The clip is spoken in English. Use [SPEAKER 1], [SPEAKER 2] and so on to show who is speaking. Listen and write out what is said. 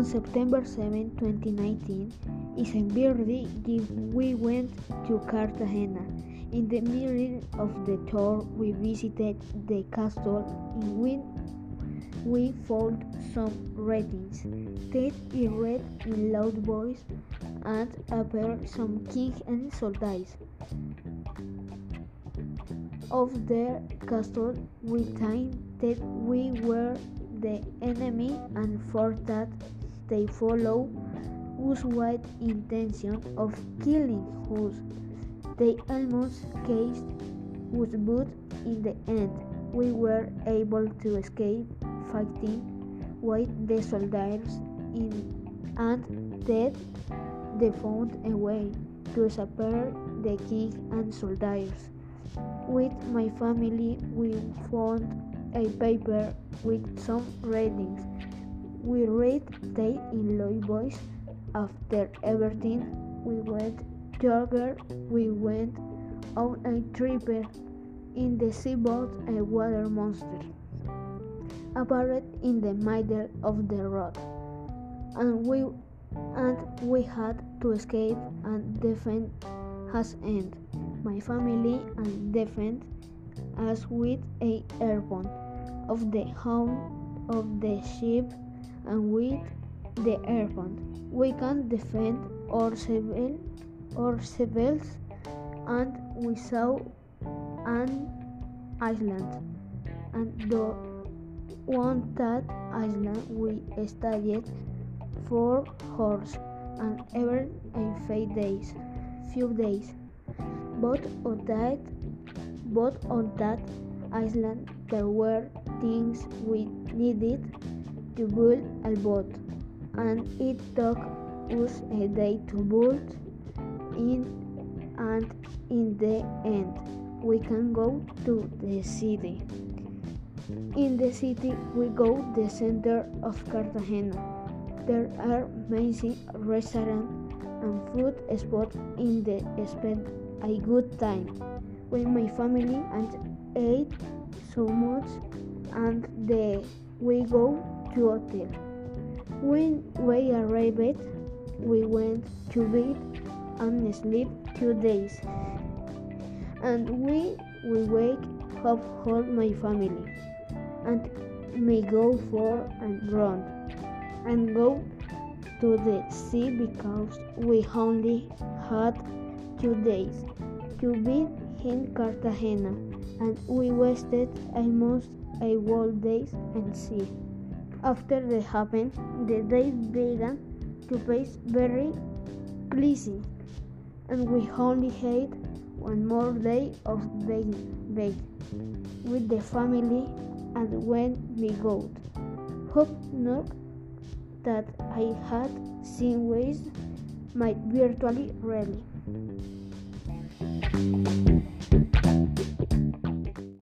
[SPEAKER 1] On September 7, 2019, is a we went to Cartagena. In the middle of the tour, we visited the castle in which we found some writings. Ted he read in loud voice and appeared some kings and soldiers of the castle. We think that we were the enemy and for that they follow us with intention of killing us. They almost cased us but in the end we were able to escape fighting with the soldiers in and that they found a way to separate the king and soldiers. With my family we found a paper with some readings. We read they in low voice. After everything we went together, we went on a trip in the seaboat. A water monster appeared in the middle of the road, and we and we had to escape and defend us and my family and defend us with a airborne of the home of the ship and with the airborne. We can defend our civil or civils and we saw an island. And the on that island we stayed for hours and ever in few days few days. But on that but on that island there were things we needed to build a boat and it took us a day to build in and in the end we can go to the city. In the city we go the center of cartagena. There are amazing restaurants and food spots in the spend a good time. With my family and ate so much and then we go to hotel. When we arrived, we went to bed and sleep two days. And we we wake up all my family and may go for and run and go to the sea because we only had two days to be in Cartagena and we wasted almost a whole day and sea. After the happened, the day began to pace very pleasing, and we only had one more day of bake with the family and when we go. Hope not that I had seen ways might virtually really.